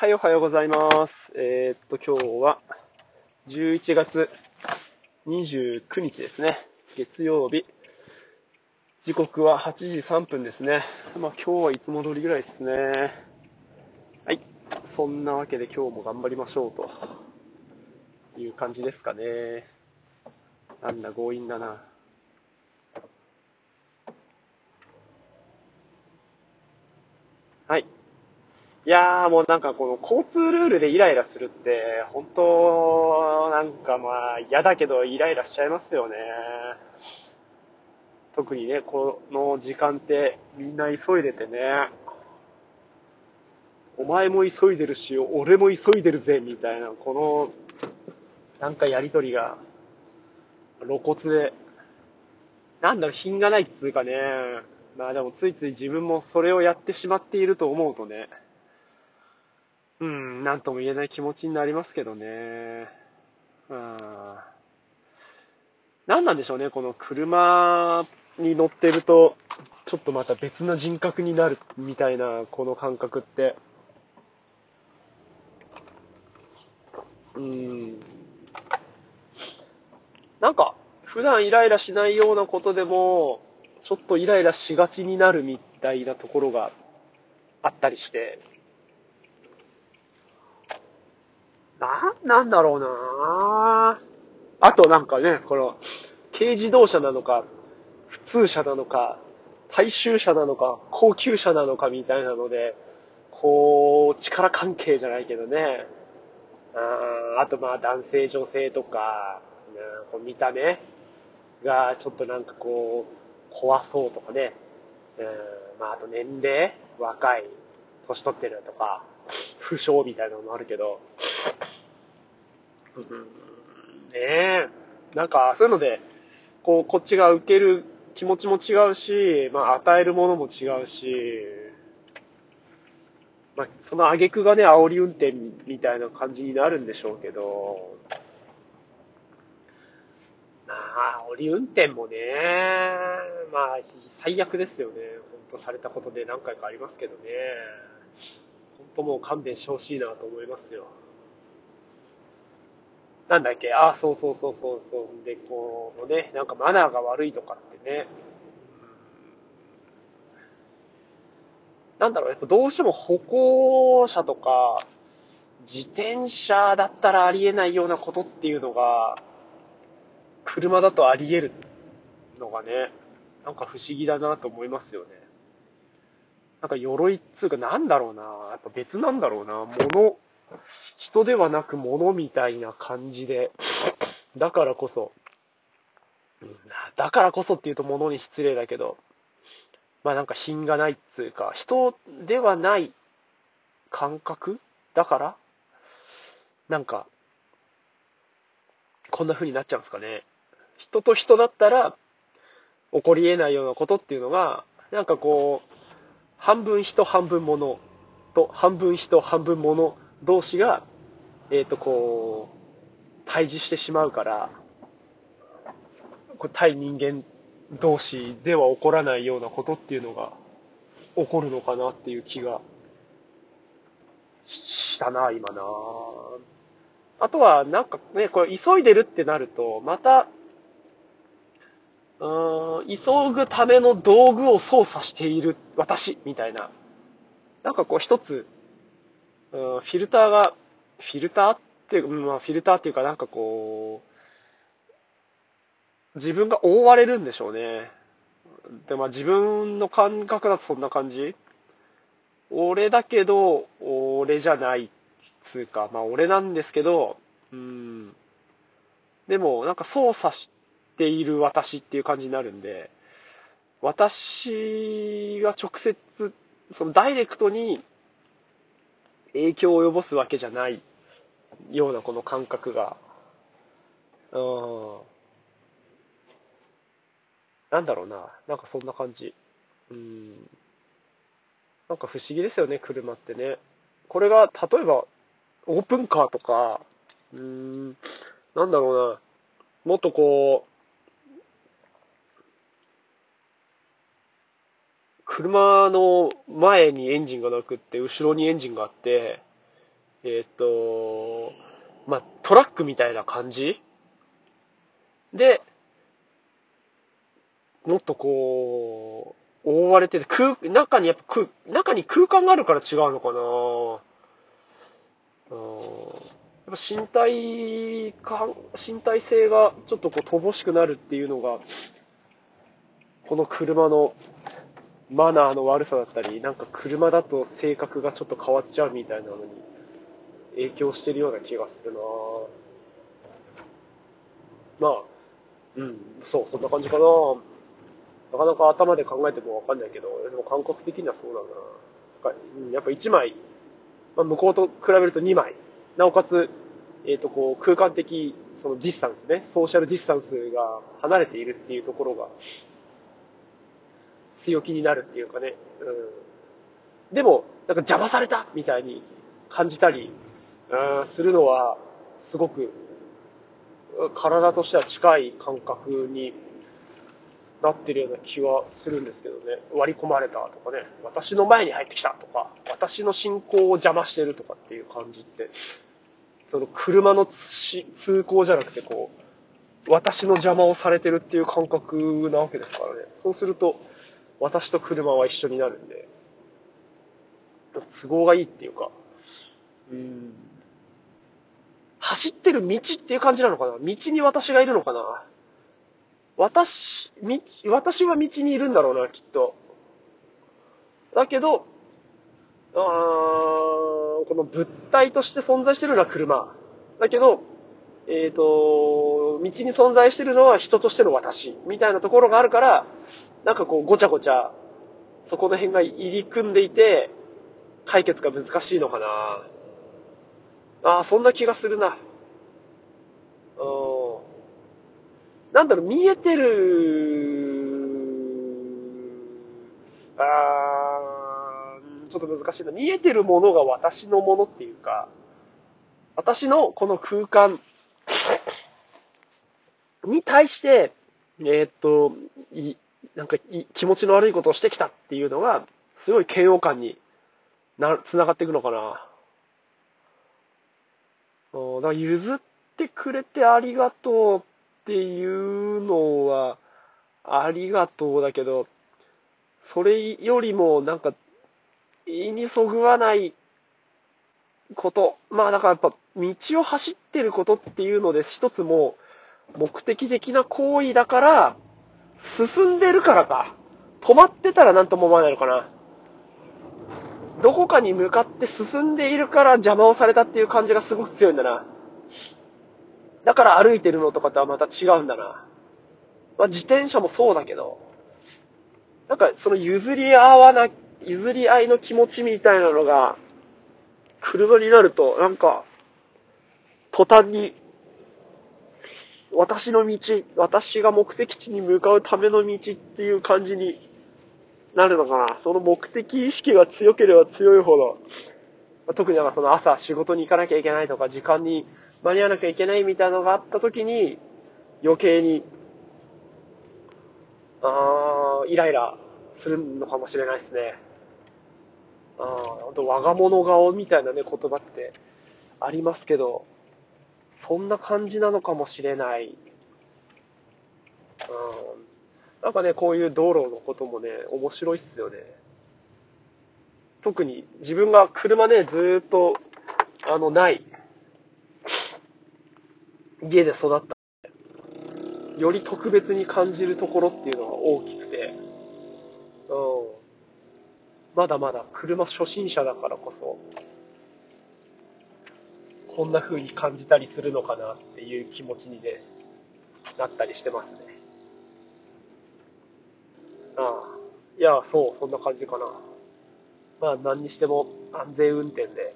はい、おはようございます。えー、っと、今日は11月29日ですね。月曜日。時刻は8時3分ですね。まあ今日はいつも通りぐらいですね。はい。そんなわけで今日も頑張りましょうという感じですかね。なんだ、強引だな。はい。いやーもうなんかこの交通ルールでイライラするって、本当なんかまあ嫌だけどイライラしちゃいますよね。特にね、この時間ってみんな急いでてね。お前も急いでるし、俺も急いでるぜ、みたいな、この、なんかやりとりが、露骨で、なんだろ、品がないっつうかね。まあでもついつい自分もそれをやってしまっていると思うとね。うん、なんとも言えない気持ちになりますけどね。うん。何なんでしょうね、この車に乗ってると、ちょっとまた別な人格になるみたいな、この感覚って。うん。なんか、普段イライラしないようなことでも、ちょっとイライラしがちになるみたいなところがあったりして、な、なんだろうなあとなんかね、この、軽自動車なのか、普通車なのか、大衆車なのか、高級車なのかみたいなので、こう、力関係じゃないけどね。ああとまあ男性女性とか、こう見た目がちょっとなんかこう、怖そうとかね。うん、まああと年齢若い、年取ってるとか、不詳みたいなのもあるけど、うん、ねえ、なんかそういうので、こう、こっちが受ける気持ちも違うし、まあ与えるものも違うし、まあその挙句がね、煽り運転みたいな感じになるんでしょうけど、まあ、煽り運転もね、まあ、最悪ですよね。本当されたことで何回かありますけどね。本当もう勘弁してほしいなと思いますよ。なんだっけ？あ、そうそうそうそうそう。で、こうね、なんかマナーが悪いとかってね。なんだろう、やっぱどうしても歩行者とか、自転車だったらありえないようなことっていうのが、車だとあり得るのがね、なんか不思議だなと思いますよね。なんか鎧っつうかなんだろうな。やっぱ別なんだろうな。物、人ではなく物みたいな感じで。だからこそ、だからこそって言うと物に失礼だけど、まあなんか品がないっつうか、人ではない感覚？だから？なんか、こんな風になっちゃうんですかね。人と人だったら、起こり得ないようなことっていうのが、なんかこう、半分人半分物と、半分人半分物同士が、えっ、ー、とこう、対峙してしまうから、これ対人間同士では起こらないようなことっていうのが起こるのかなっていう気がしたな、今な。あとは、なんかね、これ急いでるってなると、また、うーん、急ぐための道具を操作している私、みたいな。なんかこう一つ、フィルターが、フィルターっていう、まあフィルターっていうかなんかこう、自分が覆われるんでしょうね。で、まあ自分の感覚だとそんな感じ俺だけど、俺じゃないつうか、まあ俺なんですけど、うん。でも、なんか操作している私っていう感じになるんで、私が直接、そのダイレクトに影響を及ぼすわけじゃないようなこの感覚が、うん。なんだろうな。なんかそんな感じ。うん。なんか不思議ですよね、車ってね。これが、例えば、オープンカーとか、うーん、なんだろうな。もっとこう車の前にエンジンがなくって、後ろにエンジンがあって、えーっと、まあ、トラックみたいな感じ？で、もっとこう、覆われてて、空、中にやっぱ空、中に空間があるから違うのかな？うんやっぱ身体感、身体性がちょっとこう乏しくなるっていうのが、この車のマナーの悪さだったり、なんか車だと性格がちょっと変わっちゃうみたいなのに影響してるような気がするな。まあ、うん、そう、そんな感じかな。なかなか頭で考えてもわかんないけど、でも感覚的にはそうだな。やっぱ1枚、まあ、向こうと比べると2枚。なおかつ、えっ、ー、と、こう、空間的、そのディスタンスね、ソーシャルディスタンスが離れているっていうところが、強気になるっていうかね、うん。でも、なんか邪魔されたみたいに感じたり、うん、するのは、すごく、体としては近い感覚になってるような気はするんですけどね。割り込まれたとかね、私の前に入ってきたとか、私の進行を邪魔してるとかっていう感じって、その車の通行じゃなくてこう、私の邪魔をされてるっていう感覚なわけですからね。そうすると、私と車は一緒になるんで、都合がいいっていうか、うん。走ってる道っていう感じなのかな？道に私がいるのかな？私、道、私は道にいるんだろうな、きっと。だけど、あこの物体として存在してるのは車。だけど、えっ、ー、と、道に存在してるのは人としての私。みたいなところがあるから、なんかこう、ごちゃごちゃ、そこの辺が入り組んでいて、解決が難しいのかな。ああ、そんな気がするな。うん。なんだろう、見えてる、あー、ちょっと難しいな。見えてるものが私のものっていうか、私のこの空間に対して、えー、っと、い、なんか気持ちの悪いことをしてきたっていうのが、すごい嫌悪感にな、繋がっていくのかな。だから譲ってくれてありがとうっていうのは、ありがとうだけど、それよりもなんか、胃にそぐわないこと。まあだからやっぱ、道を走ってることっていうので一つも目的的な行為だから、進んでるからか。止まってたら何とも思わないのかな。どこかに向かって進んでいるから邪魔をされたっていう感じがすごく強いんだな。だから歩いてるのとかとはまた違うんだな。まあ、自転車もそうだけど、なんかその譲り合わな、譲り合いの気持ちみたいなのが、車になると、なんか、途端に、私の道、私が目的地に向かうための道っていう感じになるのかな。その目的意識が強ければ強いほど、特にその朝仕事に行かなきゃいけないとか、時間に間に合わなきゃいけないみたいなのがあった時に、余計に、あーイライラするのかもしれないですね。ああ、と我が物顔みたいなね、言葉ってありますけど、そんな感じなのかもしれない。うん。なんかね、こういう道路のこともね、面白いっすよね。特に自分が車ね、ずーっと、あの、ない。家で育った。より特別に感じるところっていうのが大きくて、うん。まだまだ車初心者だからこそ、こんな風に感じたりするのかなっていう気持ちにね、なったりしてますね。ああ。いや、そう、そんな感じかな。まあ、何にしても安全運転で、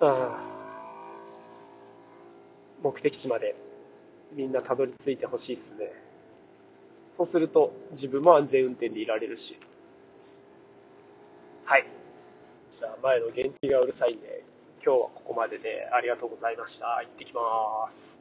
ああ。目的地までみんなたどり着いてほしいっすね。そうすると自分も安全運転でいられるし。はい。じゃあ前の原付がうるさいんで、今日はここまででありがとうございました。行ってきまーす。